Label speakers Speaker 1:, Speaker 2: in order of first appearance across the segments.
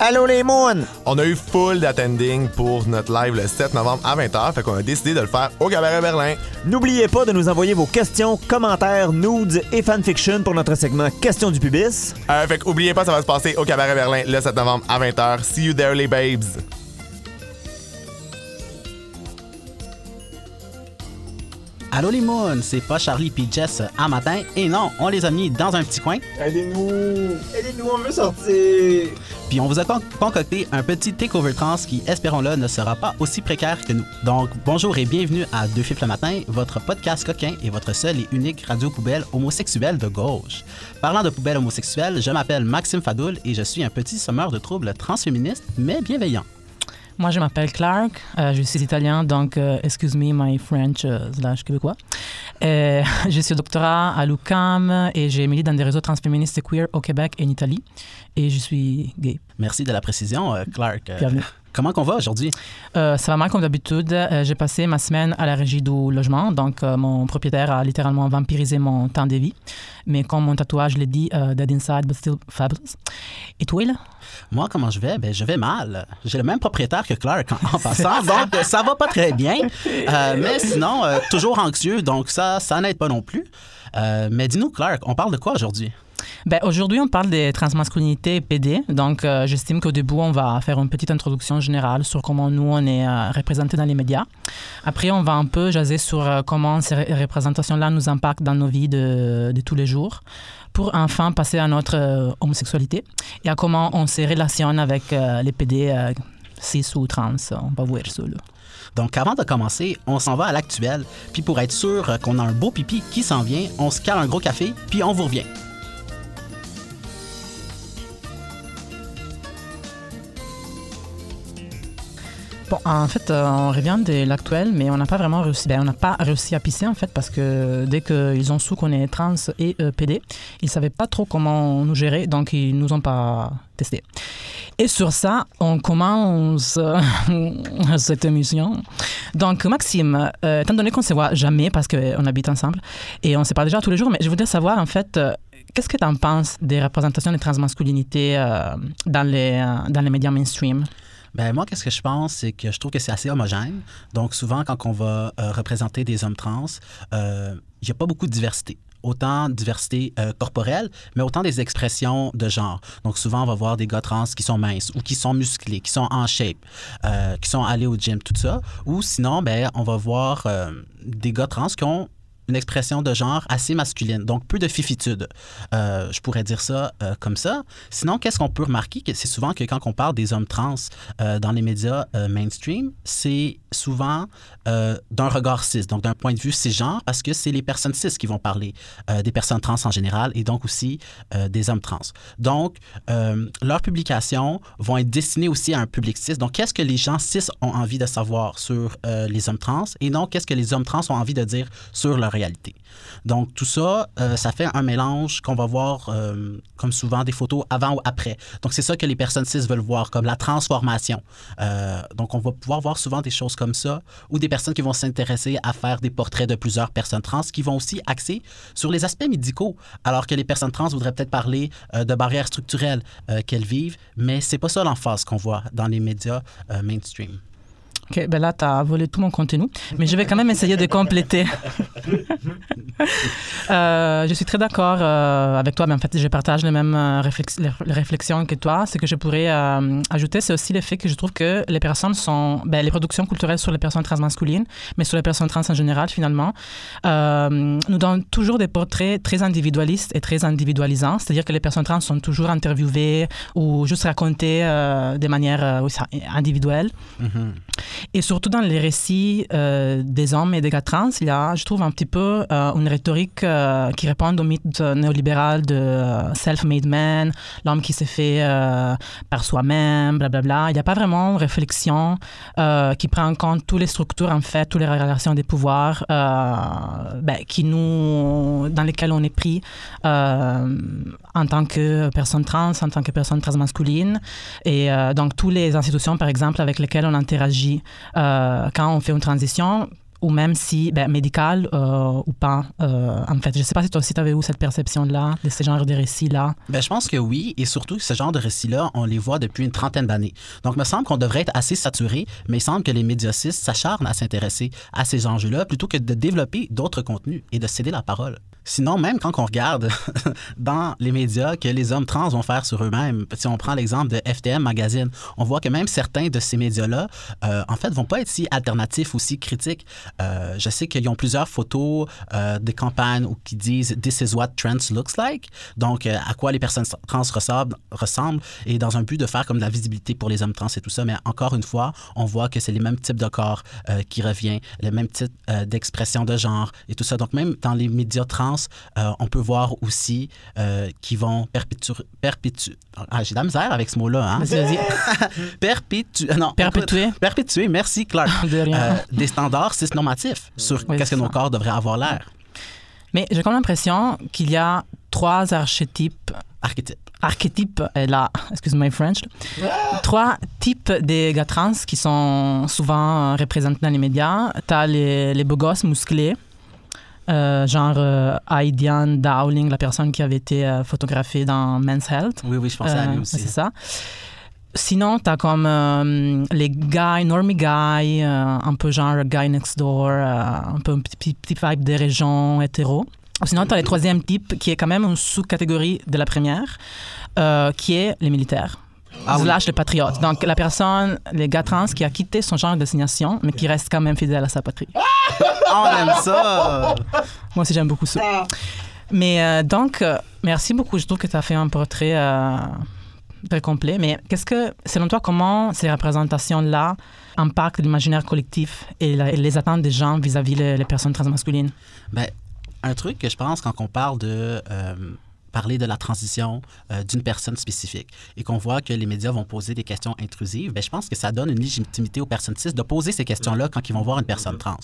Speaker 1: Allô les moons!
Speaker 2: On a eu full d'attending pour notre live le 7 novembre à 20h, fait qu'on a décidé de le faire au Cabaret Berlin.
Speaker 1: N'oubliez pas de nous envoyer vos questions, commentaires, nudes et fanfiction pour notre segment Questions du pubis.
Speaker 2: Euh, fait qu'oubliez pas, ça va se passer au Cabaret Berlin le 7 novembre à 20h. See you there, les babes!
Speaker 3: Allô les moons, c'est pas Charlie puis Jess à matin. Et non, on les a mis dans un petit coin.
Speaker 1: Aidez-nous! Aidez-nous, on veut sortir!
Speaker 3: Puis on vous a con- concocté un petit takeover trans qui, espérons-le, ne sera pas aussi précaire que nous. Donc, bonjour et bienvenue à Deux Fifs le matin, votre podcast coquin et votre seule et unique radio poubelle homosexuelle de gauche. Parlant de poubelle homosexuelle, je m'appelle Maxime Fadoul et je suis un petit sommeur de troubles transféministes, mais bienveillant.
Speaker 4: Moi, je m'appelle Clark. euh, je suis italien, donc euh, excuse me my French euh, slash québécois. Euh, je suis au doctorat à l'UQAM et j'ai milité dans des réseaux transféministes et queer au Québec et en Italie. Et je suis gay.
Speaker 3: Merci de la précision, euh, Clark.
Speaker 4: Bienvenue.
Speaker 3: Comment qu'on va aujourd'hui?
Speaker 4: Euh, ça va mal comme d'habitude. Euh, j'ai passé ma semaine à la régie du logement, donc euh, mon propriétaire a littéralement vampirisé mon temps de vie. Mais comme mon tatouage le dit, dead inside but still fabulous. Et toi, là?
Speaker 3: Moi, comment je vais? Ben, je vais mal. J'ai le même propriétaire que Clark en, en passant, donc ça va pas très bien. Mais sinon, toujours anxieux, donc ça, ça n'aide pas non plus. Mais dis-nous, Clark, on parle de quoi aujourd'hui?
Speaker 4: Ben, aujourd'hui, on parle des transmasculinités et PD. Donc, euh, j'estime qu'au début, on va faire une petite introduction générale sur comment nous, on est euh, représentés dans les médias. Après, on va un peu jaser sur euh, comment ces ré- représentations-là nous impactent dans nos vies de, tous les jours pour enfin passer à notre euh, homosexualité et à comment on se relationne avec les PD cis ou trans. On va voir ça, là.
Speaker 3: Donc, avant de commencer, on s'en va à l'actuel. Puis pour être sûr qu'on a un beau pipi qui s'en vient, on se cale un gros café, puis on vous revient.
Speaker 4: Bon, en fait, euh, on revient de l'actuel, mais on n'a pas vraiment réussi. Ben, on n'a pas réussi à pisser, en fait, parce que dès qu'ils ont su qu'on est trans et euh, PD, ils ne savaient pas trop comment nous gérer, donc ils nous ont pas testé. Et sur ça, on commence euh, cette émission. Donc, Maxime, étant donné qu'on ne se voit jamais parce qu'on habite ensemble et on se parle déjà tous les jours, mais je voudrais savoir, en fait, qu'est-ce que tu en penses des représentations des transmasculinités euh, dans, les, dans les médias mainstream?
Speaker 3: Ben moi, qu'est-ce que je pense, c'est que je trouve que c'est assez homogène. Donc souvent, quand on va euh, représenter des hommes trans, euh, il n'y a pas beaucoup de diversité. Autant diversité euh, corporelle, mais autant des expressions de genre. Donc souvent, on va voir des gars trans qui sont minces ou qui sont musclés, qui sont en shape, euh, qui sont allés au gym, tout ça. Ou sinon, ben, on va voir euh, des gars trans qui ont une expression de genre assez masculine, donc peu de fifitude. Euh, je pourrais dire ça euh, comme ça. Sinon, qu'est-ce qu'on peut remarquer? Que C'est souvent que quand on parle des hommes trans euh, dans les médias mainstream, c'est souvent d'un regard cis, donc d'un point de vue cisgenre, parce que c'est les personnes cis qui vont parler des personnes trans en général et donc aussi des hommes trans. Donc, leurs publications vont être destinées aussi à un public cis. Donc, qu'est-ce que les gens cis ont envie de savoir sur les hommes trans? Et non qu'est-ce que les hommes trans ont envie de dire sur leur Donc, tout ça, euh, ça fait un mélange qu'on va voir, euh, comme souvent, des photos avant ou après. Donc, c'est ça que les personnes cis veulent voir, comme la transformation. Euh, donc, on va pouvoir voir souvent des choses comme ça, ou des personnes qui vont s'intéresser à faire des portraits de plusieurs personnes trans, qui vont aussi axer sur les aspects médicaux, alors que les personnes trans voudraient peut-être parler de barrières structurelles qu'elles vivent, mais c'est pas ça l'emphase qu'on voit dans les médias mainstream.
Speaker 4: OK, ben là, tu as volé tout mon contenu, mais je vais quand même essayer de compléter. Euh, je suis très d'accord euh, avec toi, mais en fait, je partage les mêmes euh, réflex- les les réflexions que toi. Ce que je pourrais euh, ajouter, c'est aussi le fait que je trouve que les personnes sont... Ben, les productions culturelles sur les personnes transmasculines, mais sur les personnes trans en général, finalement, nous donnent toujours des portraits très individualistes et très individualisants. C'est-à-dire que les personnes trans sont toujours interviewées ou juste racontées de manière individuelle. Et surtout dans les récits euh, des hommes et des gars trans, il y a, je trouve, un petit peu euh, une rhétorique euh, qui répond au mythe néolibéral de self-made man, l'homme qui s'est fait par soi-même, blablabla. Il n'y a pas vraiment une réflexion qui prend en compte toutes les structures, en fait, toutes les relations des pouvoirs ben, qui nous, dans lesquelles on est pris en tant que personne trans, en tant que personne transmasculine. Et donc, toutes les institutions, par exemple, avec lesquelles on interagit euh, quand on fait une transition, ou même si ben, médical euh, ou pas. euh, en fait, je sais pas si toi aussi tu avais eu cette perception-là, de ce genre de récits-là.
Speaker 3: Ben, je pense que oui, et surtout ce genre de récits-là, on les voit depuis une trentaine d'années. Donc, il me semble qu'on devrait être assez saturé, mais il semble que les médias cis s'acharnent à s'intéresser à ces enjeux-là plutôt que de développer d'autres contenus et de céder la parole. Sinon, même quand on regarde dans les médias que les hommes trans vont faire sur eux-mêmes, si on prend l'exemple de FTM Magazine, on voit que même certains de ces médias-là, euh, en fait, vont pas être si alternatifs ou si critiques. Euh, je sais qu'ils ont plusieurs photos euh, des campagnes où qui disent This is what trans looks like. Donc, euh, à quoi les personnes trans ressemblent, ressemblent, et dans un but de faire comme de la visibilité pour les hommes trans et tout ça. Mais encore une fois, on voit que c'est les mêmes types de corps qui reviennent, les mêmes types d'expression de genre et tout ça. Donc, même dans les médias trans, euh, on peut voir aussi euh, qu'ils vont perpétuer. perpétu- ah, j'ai de la misère avec ce mot-là. Hein?
Speaker 4: Vas-y, vas-y.
Speaker 3: Perpétu... Non,
Speaker 4: Perpétuer.
Speaker 3: Perpétuer, merci Clark.
Speaker 4: De rien.
Speaker 3: Euh, des standards cisnormatifs sur
Speaker 4: Oui,
Speaker 3: qu'est-ce que nos corps devraient avoir l'air.
Speaker 4: Mais j'ai comme l'impression qu'il y a trois archétypes
Speaker 3: Archétype.
Speaker 4: archétypes, et là, excuse my French, trois types de gars trans qui sont souvent euh, représentés dans les médias. Tu as les, les beaux gosses musclés, euh, genre euh, Dowling, la personne qui avait été euh, photographiée dans Men's Health.
Speaker 3: Oui, oui, je pensais à lui
Speaker 4: Euh,
Speaker 3: aussi.
Speaker 4: C'est ça. Sinon, tu as comme euh, les guys, normie guy, euh, un peu genre guy next door, un peu un petit, petit vibe des régions hétéro. Sinon, tu as le troisième type qui est quand même une sous-catégorie de la première, qui est les militaires.
Speaker 3: Ah oui.
Speaker 4: slash les patriotes. Donc, la personne, les gars trans qui a quitté son genre de destination, mais qui reste quand même fidèle à sa patrie.
Speaker 3: Ah, on aime ça!
Speaker 4: Moi aussi, j'aime beaucoup ça. Mais euh, donc, euh, merci beaucoup. Je trouve que tu as fait un portrait euh, très complet. Mais qu'est-ce que, selon toi, comment ces représentations-là impactent l'imaginaire collectif et, la- et les attentes des gens vis-à-vis les, les personnes transmasculines?
Speaker 3: Ben, un truc que je pense quand on parle de parler de la transition euh, d'une personne spécifique et qu'on voit que les médias vont poser des questions intrusives, ben, je pense que ça donne une légitimité aux personnes cis de poser ces questions-là quand ils vont voir une personne trans.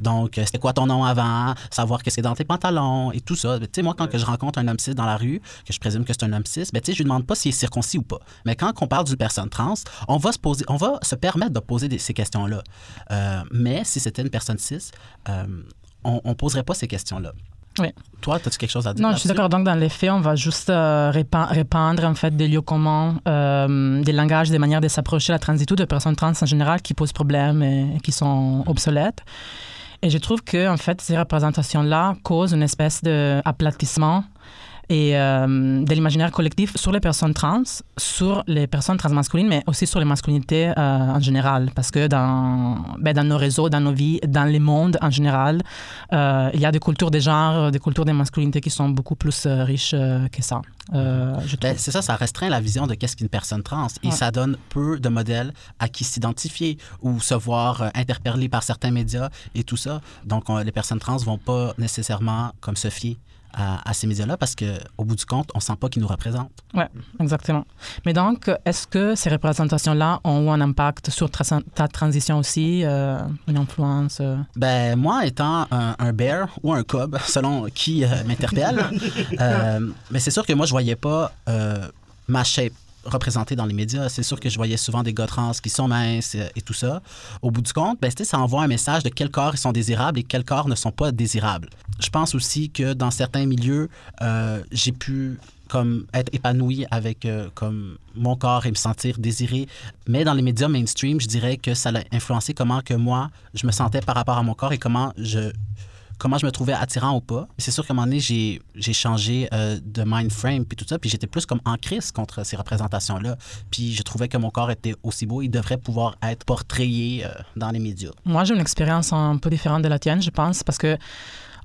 Speaker 3: Donc, euh, c'était quoi ton nom avant, savoir qu'est-ce qui est dans tes pantalons et tout ça. Tu sais, moi, quand que je rencontre un homme cis dans la rue, que je présume que c'est un homme cis, ben, tu sais, je lui demande pas s'il est circoncis ou pas. Mais quand on parle d'une personne trans, on va se poser, on va se permettre de poser des- ces questions-là. Euh, mais si c'était une personne cis, on ne poserait pas ces questions-là.
Speaker 4: Oui.
Speaker 3: Toi, as-tu quelque chose à dire?
Speaker 4: Non, je suis d'accord. Donc, dans les faits, on va juste euh, répa- répandre en fait des lieux communs, euh, des langages, des manières de s'approcher la transitude de personnes trans en général qui posent problème et, et qui sont obsolètes. Et je trouve que en fait, ces représentations-là causent une espèce d'aplatissement et euh, de l'imaginaire collectif sur les personnes trans, sur les personnes transmasculines, mais aussi sur les masculinités euh, en général. Parce que dans, ben, dans nos réseaux, dans nos vies, dans les mondes en général, euh, il y a des cultures des genres, des cultures des masculinités qui sont beaucoup plus riches que ça.
Speaker 3: Ben, c'est ça, ça restreint la vision de qu'est-ce qu'une personne trans et
Speaker 4: Ouais.
Speaker 3: ça donne peu de modèles à qui s'identifier ou se voir interpellé par certains médias et tout ça. Donc, on- les personnes trans vont pas nécessairement comme se fier à, à ces médias-là parce que au bout du compte, on sent pas qu'ils nous représentent.
Speaker 4: Ouais, exactement. Mais donc, est-ce que ces représentations-là ont un impact sur ta transition aussi, euh, une influence euh?
Speaker 3: Ben, moi, étant un, un bear ou un cub, selon qui euh, m'interpelle, mais c'est sûr que moi, je voyais pas ma shape représentée dans les médias. C'est sûr que je voyais souvent des gars trans qui sont minces euh, et tout ça. Au bout du compte, ben, ça envoie un message de quels corps ils sont désirables et quels corps ne sont pas désirables. Je pense aussi que dans certains milieux, euh, j'ai pu comme être épanoui avec euh, comme mon corps et me sentir désiré. Mais dans les médias mainstream, je dirais que ça a influencé comment que moi, je me sentais par rapport à mon corps et comment je, comment je me trouvais attirant ou pas. C'est sûr qu'à un moment donné, j'ai, changé euh, de mind frame puis tout ça, puis j'étais plus comme en crise contre ces représentations-là. Puis je trouvais que mon corps était aussi beau, il devrait pouvoir être portrayé euh, dans les médias.
Speaker 4: Moi, j'ai une expérience un peu différente de la tienne, je pense, parce que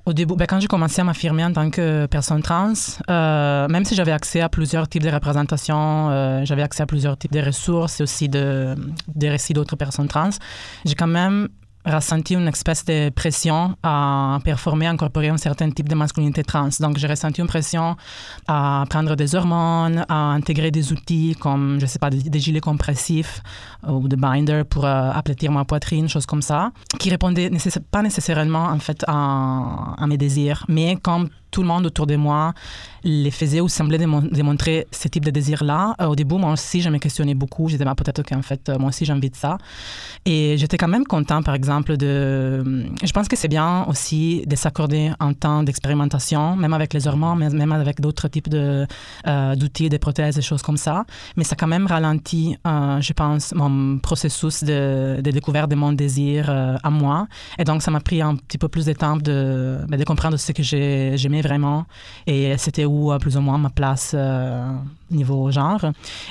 Speaker 4: au début, ben, quand j'ai commencé à m'affirmer en tant que personne trans, euh, même si j'avais accès à plusieurs types de représentations, j'avais accès à plusieurs types de ressources et aussi de, des récits d'autres personnes trans, j'ai quand même ressenti une espèce de pression à performer, à incorporer un certain type de masculinité trans. Donc, j'ai ressenti une pression à prendre des hormones, à intégrer des outils comme, je sais pas, des, gilets compressifs ou des binders pour euh, aplatir ma poitrine, choses comme ça, qui répondaient nécess- pas nécessairement, en fait, à mes désirs, mais comme tout le monde autour de moi les faisait ou semblait démon- démontrer ce type de désir-là. Euh, au début, moi aussi, je me questionnais beaucoup. J'étais, bah, peut-être qu'en fait, euh, moi aussi, j'ai envie de ça. Et j'étais quand même content, par exemple, de... Je pense que c'est bien aussi de s'accorder un temps d'expérimentation, même avec les hormones, même avec d'autres types de, euh, d'outils, des prothèses, des choses comme ça. Mais ça a quand même ralenti, je pense, mon processus de, découverte de mon désir à moi. Et donc, ça m'a pris un petit peu plus de temps de, ben, de comprendre ce que j'ai- j'aimais vraiment et c'était où, euh, plus ou moins, ma place euh, niveau genre.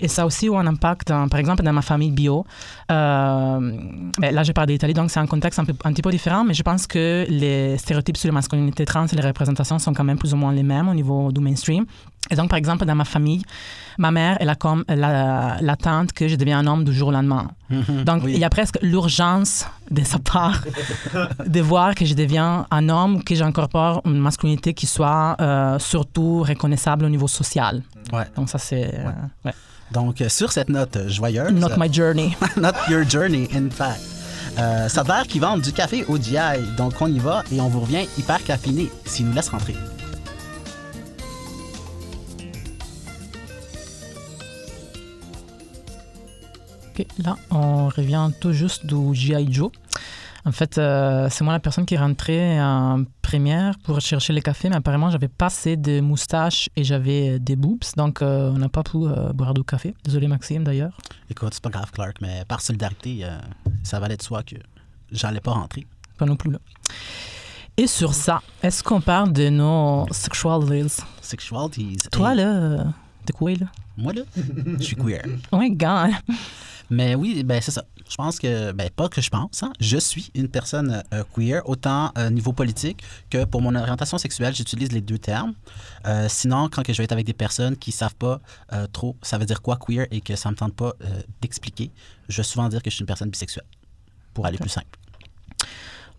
Speaker 4: Et ça aussi eu un impact, par exemple, dans ma famille bio. Euh, ben, là, je parle d'Italie, donc c'est un contexte un, un petit peu différent, mais je pense que les stéréotypes sur la masculinité trans et les représentations sont quand même plus ou moins les mêmes au niveau du mainstream. Et donc, par exemple, dans ma famille, ma mère, elle a comme la- l'attente que je devienne un homme du jour au lendemain. Donc,
Speaker 3: Oui.
Speaker 4: il y a presque l'urgence de sa part de voir que je deviens un homme, que j'incorpore une masculinité qui soit euh, surtout reconnaissable au niveau social.
Speaker 3: Ouais.
Speaker 4: Donc, ça, c'est euh, ouais.
Speaker 3: Donc, euh, sur cette note joyeuse,
Speaker 4: not my journey.
Speaker 3: not your journey, in fact. Euh, ça a l'air qu'ils vendent du café au GI, donc on y va et on vous revient hyper caféiné s'ils nous laissent rentrer.
Speaker 4: Ok, Là, on revient tout juste du G.I. Joe. En fait, euh, c'est moi la personne qui est rentrée en première pour chercher le café, mais apparemment, j'avais pas assez de moustaches et j'avais des boobs, donc euh, on n'a pas pu euh, boire du café. Désolé, Maxime, d'ailleurs.
Speaker 3: Écoute, c'est pas grave, Clark, mais par solidarité, euh, ça valait de soi que j'allais pas rentrer.
Speaker 4: Pas non plus, là. Et sur ça, est-ce qu'on parle de nos sexualities?
Speaker 3: Sexualities.
Speaker 4: Toi, là, euh, t'es quoi, là?
Speaker 3: Moi, là, je suis queer.
Speaker 4: Oh my God!
Speaker 3: Mais oui, ben c'est ça. Je pense que, ben pas que je pense, hein, je suis une personne euh, queer, autant euh, niveau politique que pour mon orientation sexuelle, j'utilise les deux termes. Euh, sinon, quand que je vais être avec des personnes qui savent pas euh, trop ça veut dire quoi queer et que ça me tente pas euh, d'expliquer, je vais souvent dire que je suis une personne bisexuelle, pour aller plus simple.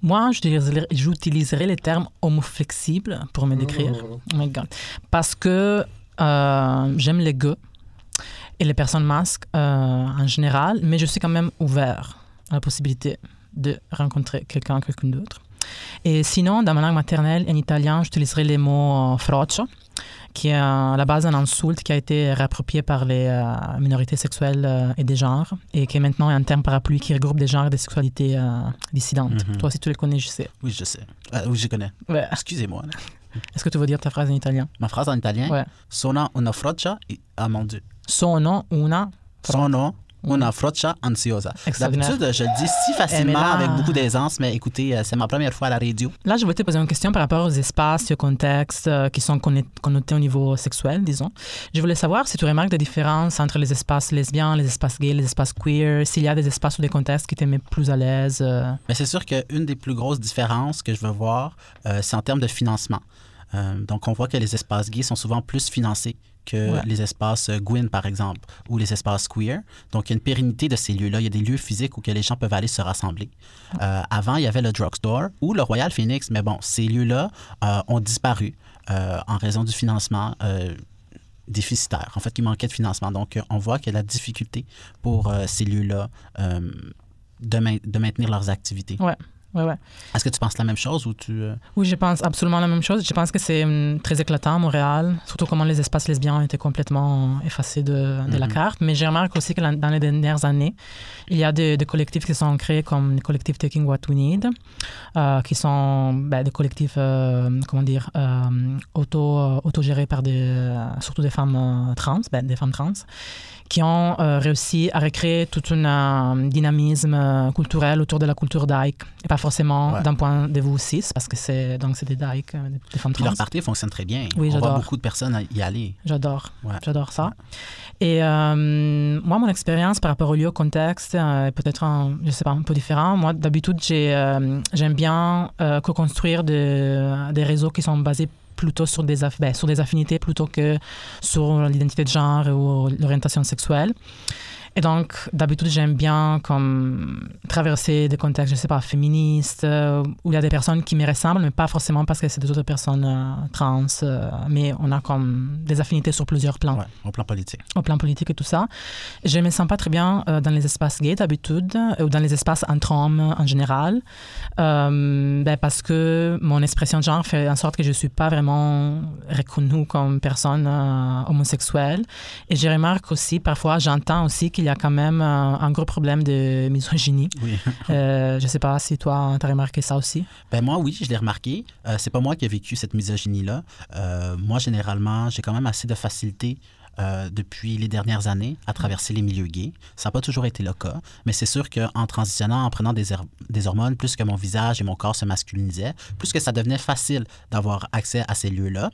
Speaker 4: Moi, j'utiliserai- j'utiliserai le terme homo flexible pour me décrire. Oh my God. Parce que euh, j'aime les gars et les personnes masques euh, en général, mais je suis quand même ouvert à la possibilité de rencontrer quelqu'un, quelqu'un d'autre. Et sinon, dans ma langue maternelle, en italien, j'utiliserai les mots euh, froccio, qui est euh, à la base un insulte qui a été réapproprié par les euh, minorités sexuelles euh, et des genres, et qui est maintenant un terme parapluie qui regroupe des genres et des sexualités dissidentes.
Speaker 3: Mhm.
Speaker 4: Toi aussi, tu les connais, je sais.
Speaker 3: Oui, je sais. Euh, oui, je connais.
Speaker 4: Ouais.
Speaker 3: Excusez-moi.
Speaker 4: Est-ce que tu veux dire ta phrase en italien?
Speaker 3: Ma phrase en italien,
Speaker 4: Ouais.
Speaker 3: sono una froccia, ah mon Dieu,
Speaker 4: Sono una
Speaker 3: sono una froccia ansiosa. D'habitude, je le dis si facilement
Speaker 4: là-
Speaker 3: avec beaucoup d'aisance, mais écoutez, euh, c'est ma première fois à la radio.
Speaker 4: Là, je voulais te poser une question par rapport aux espaces aux contextes euh, qui sont connotés au niveau sexuel, disons. Je voulais savoir si tu remarques des différences entre les espaces lesbiens, les espaces gays, les espaces queer, s'il y a des espaces ou des contextes qui te mettent plus à l'aise. euh.
Speaker 3: Mais c'est sûr qu'une des plus grosses différences que je veux voir, euh, c'est en termes de financement. Euh, donc, on voit que les espaces gays sont souvent plus financés que
Speaker 4: Ouais.
Speaker 3: les espaces euh, Gwyn, par exemple, ou les espaces queer. Donc, il y a une pérennité de ces lieux-là. Il y a des lieux physiques où que les gens peuvent aller se rassembler. Euh, avant, il y avait le drugstore ou le Royal Phoenix, mais bon, ces lieux-là euh, ont disparu euh, en raison du financement. déficitaire, en fait, il manquait de financement. Donc, on voit qu'il y a la difficulté pour ces lieux-là de, main- de maintenir leurs activités.
Speaker 4: Ouais, ouais, ouais.
Speaker 3: Est-ce que tu penses la même chose ou tu... euh,
Speaker 4: Oui, je pense absolument la même chose. Je pense que c'est hum, très éclatant à Montréal, surtout comment les espaces lesbiens ont été complètement effacés de, de la
Speaker 3: Mhm.
Speaker 4: carte. Mais j'ai remarqué aussi que la- dans les dernières années, il y a des, des collectifs qui sont créés comme le collectif Taking What We Need, euh, qui sont ben, des collectifs, euh, comment dire, euh, auto, euh, autogérés par des, euh, surtout des femmes euh, trans, ben, des femmes trans, qui ont euh, réussi à recréer tout un euh, dynamisme euh, culturel autour de la culture daïque, et pas forcément
Speaker 3: Ouais.
Speaker 4: d'un point de vue cis, parce que c'est donc c'est des daïques, euh, des, des femmes
Speaker 3: Puis
Speaker 4: trans.
Speaker 3: leur party fonctionne très bien.
Speaker 4: Oui,
Speaker 3: on voit beaucoup de personnes y aller.
Speaker 4: J'adore.
Speaker 3: Ouais.
Speaker 4: J'adore ça. Et euh, moi, mon expérience par rapport au lieu, au contexte, est peut-être, un, je sais pas, un peu différent. Moi, d'habitude, j'ai, j'aime bien co-construire de- des réseaux qui sont basés plutôt sur des, ben, sur des affinités plutôt que sur l'identité de genre ou l'orientation sexuelle. Et donc, d'habitude, j'aime bien comme traverser des contextes, je sais pas, féministes, euh, où il y a des personnes qui me ressemblent, mais pas forcément parce que c'est des autres personnes euh, trans, euh, mais on a comme des affinités sur plusieurs plans,
Speaker 3: Ouais, au plan politique.
Speaker 4: au plan politique et tout ça. Je me sens pas très bien dans les espaces gays d'habitude, ou dans les espaces entre hommes en général, ben, parce que mon expression de genre fait en sorte que je suis pas vraiment reconnue comme personne homosexuelle. Et je remarque aussi, parfois, j'entends aussi qu'il y a quand même un gros problème de misogynie.
Speaker 3: Oui.
Speaker 4: Euh, je sais pas si toi, tu as remarqué ça aussi.
Speaker 3: Ben moi, oui, je l'ai remarqué. Euh, c'est pas moi qui ai vécu cette misogynie-là. Euh, moi, généralement, j'ai quand même assez de facilité euh, depuis les dernières années à traverser les milieux gays. Ça n'a pas toujours été le cas, mais c'est sûr qu'en transitionnant, en prenant des, hormones, plus que mon visage et mon corps se masculinisaient, plus que ça devenait facile d'avoir accès à ces lieux-là.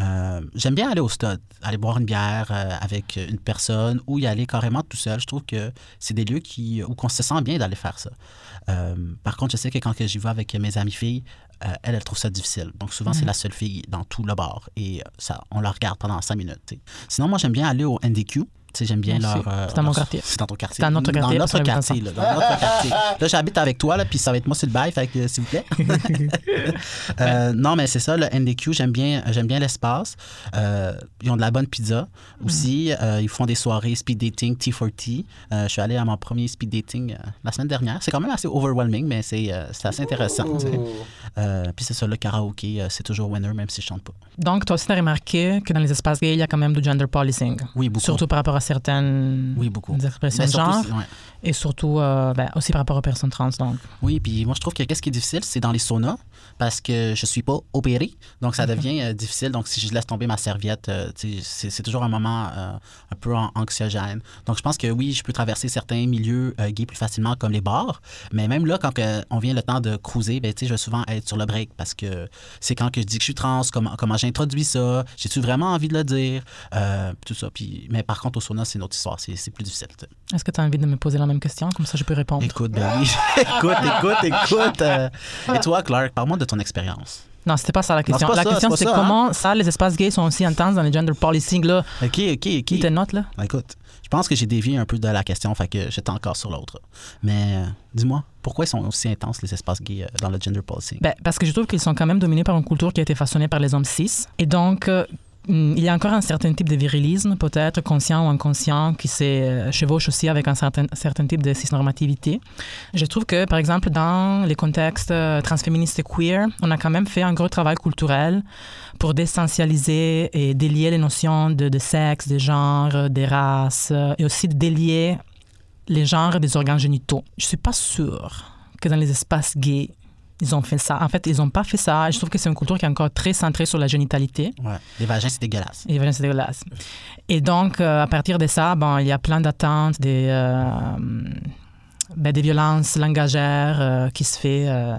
Speaker 3: Euh, J'aime bien aller au stade, aller boire une bière euh, avec une personne ou y aller carrément tout seul. Je trouve que c'est des lieux qui, où on se sent bien d'aller faire ça. Par contre, je sais que quand j'y vais avec mes amies filles, elle, elle trouve ça difficile. Donc, souvent, c'est la seule fille dans tout le bar. Et euh, ça, on la regarde pendant cinq minutes. Sinon, moi, j'aime bien aller au NDQ. J'aime bien leur. euh,
Speaker 4: C'est dans mon quartier.
Speaker 3: C'est dans ton quartier.
Speaker 4: C'est dans notre quartier,
Speaker 3: Dans notre quartier. Là, dans notre quartier. Là, j'habite avec toi, là, puis ça va être moi sur le bail, fait que, s'il vous plaît. Euh, non, mais c'est ça, le NDQ, j'aime bien, j'aime bien l'espace. Euh, ils ont de la bonne pizza aussi. Euh, ils font des soirées speed dating, T4T. Euh, je suis allé à mon premier speed dating euh, la semaine dernière. C'est quand même assez overwhelming, mais c'est euh, c'est assez intéressant. Euh, puis c'est ça, le karaoké, euh, c'est toujours winner, même si je chante pas.
Speaker 4: Donc, toi aussi, tu as remarqué que dans les espaces gays, il y a quand même du gender policing.
Speaker 3: Oui, beaucoup.
Speaker 4: Surtout par rapport à certaines
Speaker 3: Oui, beaucoup.
Speaker 4: expressions de genre
Speaker 3: ouais.
Speaker 4: et surtout euh, ben, aussi par rapport aux personnes trans. Donc,
Speaker 3: Oui, puis moi, je trouve que qu'est-ce qui est difficile, c'est dans les saunas, parce que je suis pas opéré, donc ça devient euh, difficile. Donc, si je laisse tomber ma serviette, euh, c'est toujours un moment un peu an- anxiogène. Donc, je pense que oui, je peux traverser certains milieux gays plus facilement, comme les bars, mais même là, quand on vient le temps de cruiser, ben, je vais souvent être sur le break, parce que c'est quand que je dis que je suis trans, comment, comment j'introduis ça, j'ai-tu vraiment envie de le dire, tout ça. Puis, mais par contre, au sauna, c'est une autre histoire, c'est c'est plus difficile. tu
Speaker 4: est-ce que tu as envie de me poser la même question? Comme ça, je peux répondre.
Speaker 3: Écoute, ben oui. écoute, écoute, écoute. euh, et toi, Clark, parle-moi de ton expérience.
Speaker 4: Non, c'était pas ça la question.
Speaker 3: c'est
Speaker 4: la
Speaker 3: ça,
Speaker 4: question,
Speaker 3: c'est
Speaker 4: c'est
Speaker 3: ça,
Speaker 4: comment ça, les espaces gays sont aussi intenses dans les gender policing, là?
Speaker 3: OK, OK, OK.
Speaker 4: Qui te note, là?
Speaker 3: Ben, écoute, je pense que j'ai dévié un peu de la question, fait que j'étais encore sur l'autre. Mais euh, dis-moi, pourquoi ils sont aussi intenses, les espaces gays, euh, dans le gender policy?
Speaker 4: Ben, parce que je trouve qu'ils sont quand même dominés par une culture qui a été façonnée par les hommes cis. Et donc, euh, il y a encore un certain type de virilisme, peut-être conscient ou inconscient, qui se euh, chevauche aussi avec un certain, type de cisnormativité. Je trouve que, par exemple, dans les contextes euh, transféministes et queer, on a quand même fait un gros travail culturel pour d'essentialiser et délier les notions de, sexe, de genre, des races, euh, et aussi délier les genres des organes génitaux. Je suis pas sûre que dans les espaces gays, ils ont fait ça. En fait, ils n'ont pas fait ça. Je trouve que c'est une culture qui est encore très centrée sur la génitalité.
Speaker 3: Ouais, les vagins, c'est dégueulasse.
Speaker 4: Et voilà, c'est dégueulasse. Et donc, euh, à partir de ça, bon, il y a plein d'attentes, des, euh, ben, des violences langagères euh, qui se fait euh,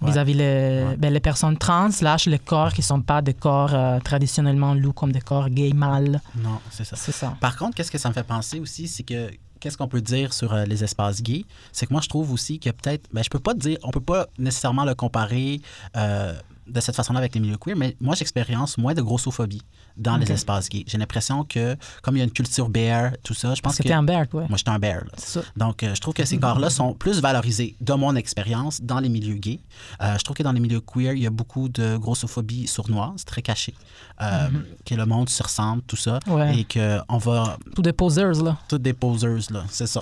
Speaker 3: Ouais.
Speaker 4: vis-à-vis les,
Speaker 3: Ouais.
Speaker 4: ben, les personnes trans, lâchent les corps qui ne sont pas des corps euh, traditionnellement lus comme des corps gays mâles.
Speaker 3: Non, c'est ça.
Speaker 4: C'est ça.
Speaker 3: Par contre, qu'est-ce que ça me fait penser aussi, c'est que qu'est-ce qu'on peut dire sur euh, les espaces gays, c'est que moi je trouve aussi que peut-être, ben, je peux pas dire, on peut pas nécessairement le comparer euh, de cette façon-là avec les milieux queer, mais moi j'expérience moins de grossophobie dans les espaces gays. J'ai l'impression que comme il y a une culture bear, tout ça, je pense
Speaker 4: que t'es un bear, ouais.
Speaker 3: moi j'étais un bear.
Speaker 4: ça.
Speaker 3: Donc, euh, je trouve que ces corps-là sont plus valorisés, de mon expérience, dans les milieux gays. Euh, je trouve que dans les milieux queer, il y a beaucoup de grossophobie sournoise, très cachée, euh, que le monde se ressemble, tout ça,
Speaker 4: Ouais.
Speaker 3: et qu'on va
Speaker 4: Tous des posers, là.
Speaker 3: toutes des poseuses, là, c'est ça.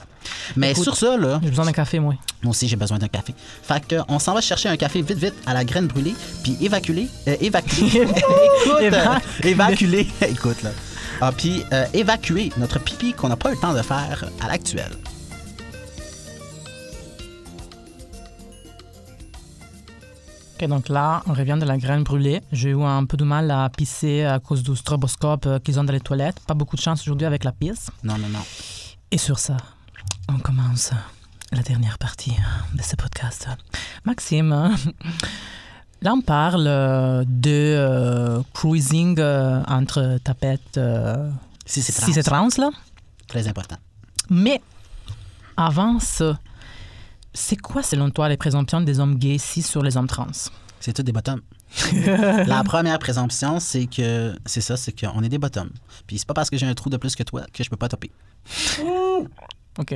Speaker 3: Mais
Speaker 4: Écoute,
Speaker 3: sur ça, là,
Speaker 4: J'ai besoin d'un café, moi.
Speaker 3: moi aussi, j'ai besoin d'un café. Fait que, on s'en va chercher un café vite, vite à la graine brûlée, puis évacuer, évacuer, écoute,
Speaker 4: Éva-
Speaker 3: écoute, là. Ah, puis euh, évacuer notre pipi qu'on n'a pas eu le temps de faire à l'actuel.
Speaker 4: Ok, donc là, on revient de la graine brûlée. J'ai eu un peu de mal à pisser à cause du stroboscope euh, qu'ils ont dans les toilettes. Pas beaucoup de chance aujourd'hui avec la pisse.
Speaker 3: Non, non, non.
Speaker 4: Et sur ça, on commence la dernière partie de ce podcast. Maxime, là on parle euh, de euh, cruising euh, entre tapettes euh,
Speaker 3: Si c'est trans,
Speaker 4: là.
Speaker 3: très important.
Speaker 4: Mais avant ça, c'est quoi selon toi les présomptions des hommes gays cis sur les hommes trans?
Speaker 3: C'est tout des bottoms. la première présomption, c'est que c'est ça, c'est qu'on est des bottoms. Puis c'est pas parce que j'ai un trou de plus que toi que je peux pas topper.
Speaker 4: OK.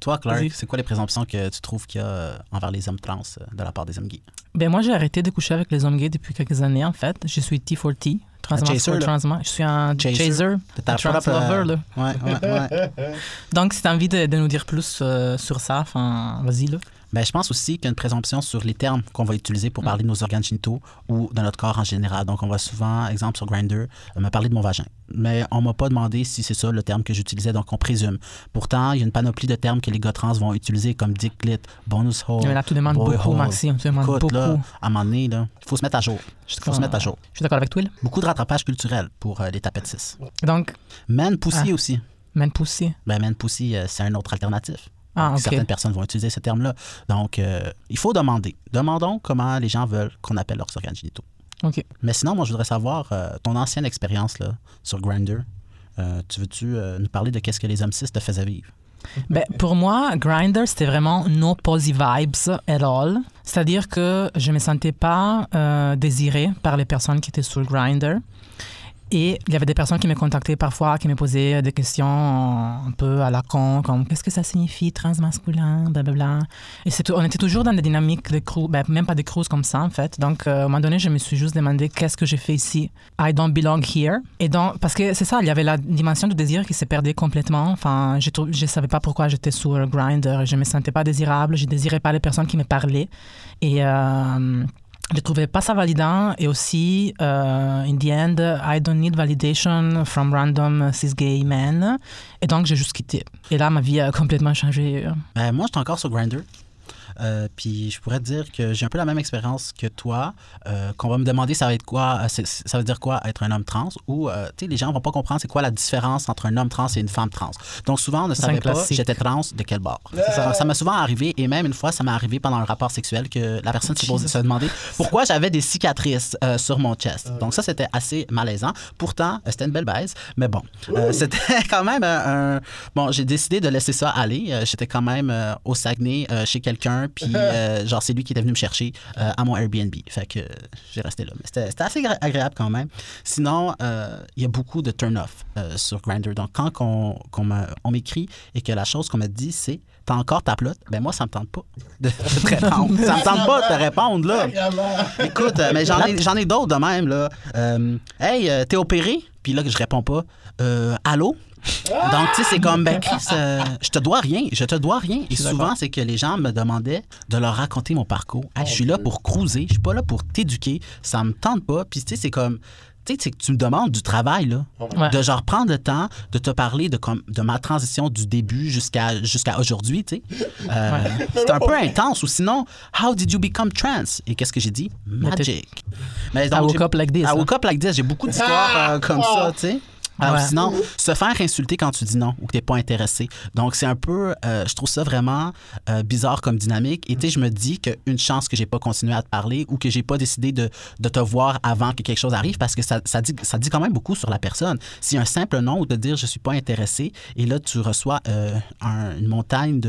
Speaker 3: Toi, Clark, c'est quoi les présomptions que tu trouves qu'il y a euh, envers les hommes trans euh, de la part des hommes gays?
Speaker 4: Ben moi, j'ai arrêté de coucher avec les hommes gays depuis quelques années, en fait. Je suis T4T.
Speaker 3: Un chaser, là.
Speaker 4: transma. Je suis un
Speaker 3: Chaser.
Speaker 4: chaser. Un trans
Speaker 3: propre, euh,
Speaker 4: lover, là.
Speaker 3: Ouais, ouais, ouais.
Speaker 4: Donc, si tu as envie de, de nous dire plus euh, sur ça, vas-y,
Speaker 3: Ben, je pense aussi qu'il y a une présomption sur les termes qu'on va utiliser pour parler de nos organes génitaux ou de notre corps en général. Donc, on va souvent, exemple sur Grindr, euh, me parler de mon vagin. Mais on m'a pas demandé si c'est ça le terme que j'utilisais, donc on présume. Pourtant, il y a une panoplie de termes que les gars trans vont utiliser comme dick clit, bonus hole.
Speaker 4: Mais là, tu demandes beaucoup,
Speaker 3: hole.
Speaker 4: Maxime. Tu demandes
Speaker 3: Écoute,
Speaker 4: beaucoup.
Speaker 3: là, à un moment donné, il faut se mettre à jour. Il faut se mettre à jour.
Speaker 4: Je suis d'accord avec toi, là.
Speaker 3: Beaucoup de rattrapage culturel pour euh, les tapettes 6.
Speaker 4: Donc,
Speaker 3: Man pussy
Speaker 4: Ah.
Speaker 3: aussi.
Speaker 4: man poussé.
Speaker 3: Ben, man pussy, euh, c'est un autre alternatif.
Speaker 4: Ah.
Speaker 3: Certaines personnes vont utiliser ce terme-là. Donc, euh, il faut demander. Demandons comment les gens veulent qu'on appelle leurs organes génitaux.
Speaker 4: OK.
Speaker 3: Mais sinon, moi, je voudrais savoir euh, ton ancienne expérience là, sur Grindr. Euh, tu veux-tu nous parler de qu'est-ce que les hommes cis te faisaient vivre?
Speaker 4: Ben, pour moi, Grindr, c'était vraiment no posy vibes at all. C'est-à-dire que je me sentais pas désirée par les personnes qui étaient sur Grindr. Et il y avait des personnes qui me contactaient parfois, qui me posaient des questions un peu à la con, comme qu'est-ce que ça signifie transmasculin, blablabla. Et c'est on était toujours dans des dynamiques de crew, ben, même pas de cruise comme ça en fait. Donc euh, à un moment donné, je me suis juste demandé qu'est-ce que j'ai fait ici? I don't belong here. Et donc, parce que c'est ça, il y avait la dimension du désir qui s'est perdue complètement. Enfin, je ne savais pas pourquoi j'étais sur Grindr. Je me sentais pas désirable. Je désirais pas les personnes qui me parlaient. Et euh, je trouvais pas ça validant. Et aussi, euh, in the end, I don't need validation from random cis gay men. Et donc, j'ai juste quitté. Et là, ma vie a complètement changé.
Speaker 3: Ben, moi, j'étais encore sur Grindr. Euh, puis je pourrais te dire que j'ai un peu la même expérience que toi, euh, qu'on va me demander ça va être quoi, euh, ça veut dire quoi être un homme trans, ou euh, tu sais les gens vont pas comprendre c'est quoi la différence entre un homme trans et une femme trans. Donc souvent on ne savait pas
Speaker 4: classique.
Speaker 3: j'étais trans de quel bord. Ça ça m'est souvent arrivé et même une fois ça m'est arrivé pendant un rapport sexuel que la personne posée- se demandait pourquoi j'avais des cicatrices euh, sur mon chest. Donc ça c'était assez malaisant. Pourtant c'était une belle baise, mais bon euh, c'était quand même un bon j'ai décidé de laisser ça aller. J'étais quand même euh, au Saguenay euh, chez quelqu'un puis euh, genre c'est lui qui était venu me chercher euh, à mon Airbnb. Fait que euh, j'ai resté là. Mais c'était assez agréable quand même. Sinon, il y a beaucoup de turn-off sur Grindr. Donc, quand on m'écrit et que la chose qu'on me dit, c'est T'as encore ta plotte? Ben moi, ça me tente pas de, te répondre. ça me tente pas de te répondre, là. Écoute, mais j'en ai, d'autres de même, là. Euh, hey, t'es opéré? Puis là, je réponds pas. Euh, allô? Donc, tu sais, c'est comme, ben, Chris, euh, je te dois rien, je te dois rien. Et souvent, c'est que les gens me demandaient de leur raconter mon parcours. Hey, je suis là pour cruiser, je suis pas là pour t'éduquer, ça me tente pas. Puis, tu sais, c'est comme, tu sais, c'est que tu me demandes du travail, là.
Speaker 4: Ouais.
Speaker 3: De genre prendre le temps de te parler de, comme, de ma transition du début jusqu'à jusqu'à aujourd'hui, tu sais. Euh, C'est un peu intense. Ou sinon, how did you become trans? Et qu'est-ce que j'ai dit? Magic. Mais
Speaker 4: I woke up like this,
Speaker 3: I
Speaker 4: hein.
Speaker 3: woke up like this. J'ai beaucoup d'histoires euh, comme ça, tu sais. Alors,
Speaker 4: Ouais.
Speaker 3: Sinon, se faire insulter quand tu dis non ou que tu n'es pas intéressé. Donc, c'est un peu, euh, je trouve ça vraiment euh, bizarre comme dynamique. Et tu sais, je me dis qu'une chance que j'ai pas continué à te parler ou que j'ai pas décidé de, de te voir avant que quelque chose arrive parce que ça, ça, dit, ça dit quand même beaucoup sur la personne. Si un simple non ou de dire je suis pas intéressé et là, tu reçois euh, un- une montagne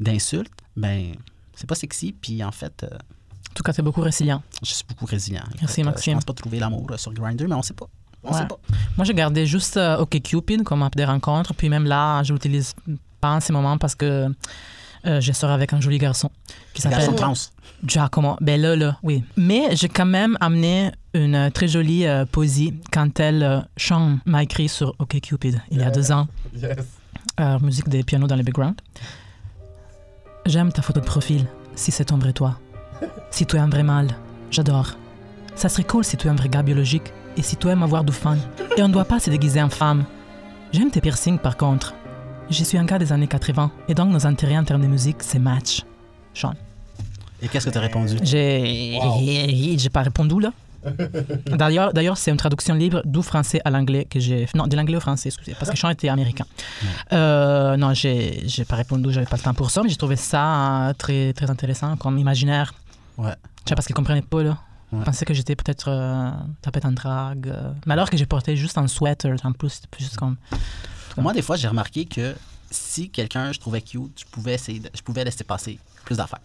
Speaker 3: d'insultes, ben c'est pas sexy. Puis en fait,
Speaker 4: En tout cas, t'es beaucoup résilient.
Speaker 3: je suis beaucoup résilient.
Speaker 4: Merci, Maxime.
Speaker 3: Je pense pas trouver l'amour sur Grindr, mais on sait pas. On
Speaker 4: Ouais.
Speaker 3: sait pas.
Speaker 4: Moi, j'ai gardé juste euh, OkCupid comme app de rencontre. Puis même là, je l'utilise pas en ce moment parce que euh, je sors avec un joli garçon qui s'appelle
Speaker 3: trans.
Speaker 4: Giacomo. Ben là, là, oui. Mais j'ai quand même amené une euh, très jolie euh, poésie quand elle, Sean, m'a écrit sur OkCupid il y a deux ans.
Speaker 2: Yes.
Speaker 4: Musique des pianos dans le background. J'aime ta photo de profil, si c'est ton vrai toi. Si tu es un vrai mâle, j'adore. Ça serait cool si tu es un vrai gars biologique et si tu aimes avoir du fun. Et on ne doit pas se déguiser en femme. J'aime tes piercings par contre. Je suis un gars des années 80 et donc nos intérêts en termes de musique, c'est match. Sean.
Speaker 3: Et qu'est-ce que tu as répondu?
Speaker 4: J'ai j'ai pas répondu là. D'ailleurs, d'ailleurs, c'est une traduction libre du français à l'anglais que j'ai. Non, de l'anglais au français, excusez, parce que Sean était américain. Euh, non, j'ai j'ai pas répondu, j'avais pas le temps pour ça, mais j'ai trouvé ça euh, très très intéressant comme imaginaire.
Speaker 3: Ouais.
Speaker 4: Tu sais, parce qu'il comprenait pas là.
Speaker 3: Ouais.
Speaker 4: Il pensait que j'étais peut-être euh, tapette en drague. euh. Mais alors que j'ai porté juste un sweater, en plus, c'était juste comme.
Speaker 3: Moi, des fois, j'ai remarqué que si quelqu'un je trouvais cute, je pouvais essayer de- je pouvais laisser passer plus d'affaires.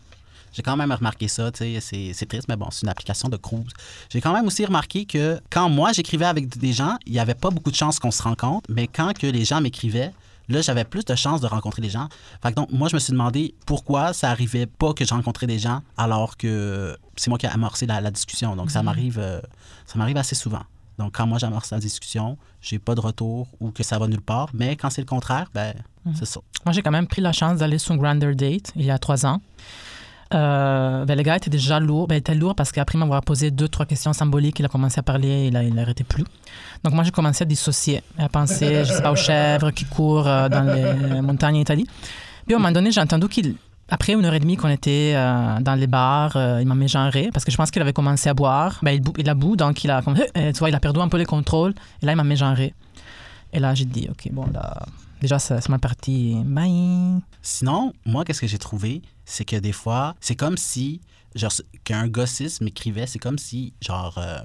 Speaker 3: J'ai quand même remarqué ça, tu sais, c'est triste, mais bon, c'est une application de cruise. J'ai quand même aussi remarqué que quand moi j'écrivais avec des gens, il n'y avait pas beaucoup de chances qu'on se rencontre, mais quand que les gens m'écrivaient, là, j'avais plus de chances de rencontrer des gens. Fait que donc, moi, je me suis demandé pourquoi ça arrivait pas que je rencontrais des gens alors que c'est moi qui ai amorcé la, la discussion. Donc, ça m'arrive euh, ça m'arrive assez souvent. Donc, quand moi, j'amorce la discussion, j'ai pas de retour ou que ça va nulle part. Mais quand c'est le contraire, ben, c'est ça.
Speaker 4: Moi, j'ai quand même pris la chance d'aller sur un Grander Date il y a trois ans. Euh, ben, le gars était déjà lourd. Ben, était lourd parce qu'après m'avoir posé deux, trois questions symboliques, il a commencé à parler et là, il n'arrêtait plus. Donc, moi, j'ai commencé à dissocier, à penser, je sais pas, aux chèvres qui courent euh, dans les montagnes en Italie. Puis, à un moment donné, j'ai entendu qu'il. Après une heure et demie qu'on était euh, dans les bars, il m'a mégenré parce que je pense qu'il avait commencé à boire. Ben, il, bou- il a bu, donc il a, euh, tu vois, il a perdu un peu les contrôles. Et là, il m'a mégenré. Et là, j'ai dit, OK, bon, là, déjà, ça, ça m'a parti. Bye.
Speaker 3: Sinon, moi, qu'est-ce que j'ai trouvé? C'est que des fois, c'est comme si, genre, qu'un gars m'écrivait, c'est comme si, genre, euh,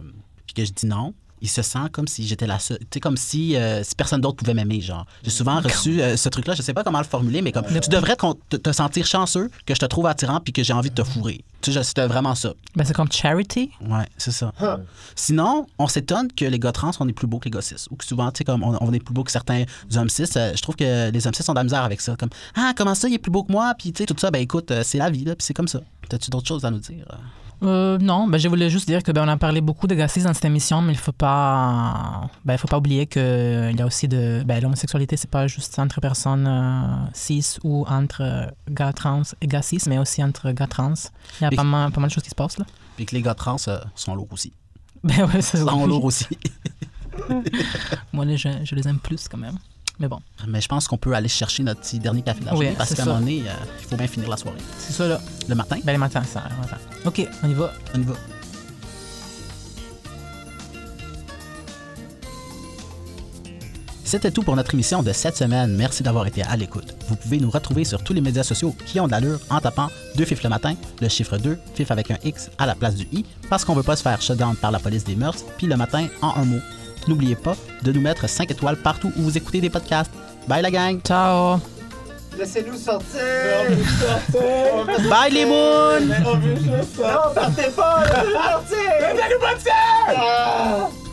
Speaker 3: que je dis non, il se sent comme si j'étais la seule. Tu comme si, euh, si personne d'autre pouvait m'aimer, genre. J'ai souvent reçu euh, ce truc-là, je sais pas comment le formuler, mais comme, tu devrais te, sentir chanceux que je te trouve attirant puis que j'ai envie de te fourrer. Tu sais, c'était vraiment ça.
Speaker 4: Ben, c'est comme charity?
Speaker 3: Ouais, c'est ça. Sinon, on s'étonne que les gars trans, on est plus beaux que les gars cis. Ou que souvent, tu sais, comme on, on est plus beau que certains hommes cis. Euh, je trouve que les hommes cis ont de la misère avec ça. Comme, ah, comment ça, il est plus beau que moi? Puis, tu sais, tout ça, ben écoute, c'est la vie, là, puis c'est comme ça. T'as-tu d'autres choses à nous dire?
Speaker 4: Euh, non, ben, je voulais juste dire que ben, on a parlé beaucoup de gacis dans cette émission, mais il faut pas, ben, il faut pas oublier que il y a aussi de, ben, l'homosexualité, c'est pas juste entre personnes euh, cis ou entre euh, gars trans et gars cis, mais aussi entre gars trans. Il y a pas mal, pas mal de choses qui se passent là.
Speaker 3: Puis que les gars trans euh, sont lourds aussi.
Speaker 4: Ben ouais, c'est
Speaker 3: Sont lourds aussi.
Speaker 4: Moi, les, je, je les aime plus quand même. Mais bon,
Speaker 3: Mais je pense qu'on peut aller chercher notre petit dernier café de la
Speaker 4: Oui,
Speaker 3: journée parce
Speaker 4: c'est
Speaker 3: qu'à un
Speaker 4: ça.
Speaker 3: moment donné, euh, il faut bien finir la soirée.
Speaker 4: c'est ça là.
Speaker 3: Le matin,
Speaker 4: Ben ça, le matin. Ok, on y va.
Speaker 3: on y va. C'était tout pour notre émission de cette semaine. Merci d'avoir été à l'écoute. Vous pouvez nous retrouver sur tous les médias sociaux qui ont de l'allure en tapant 2 FIF le matin, le chiffre 2, FIF avec un X à la place du I, parce qu'on veut pas se faire shutdown par la police des mœurs, puis le matin en un mot. N'oubliez pas de nous mettre 5 étoiles partout où vous écoutez des podcasts. Bye la gang!
Speaker 4: Ciao.
Speaker 1: Laissez-nous sortir!
Speaker 3: Bye les moons!
Speaker 1: Non, partez pas! Laissez-nous sortir! Laissez-nous partir!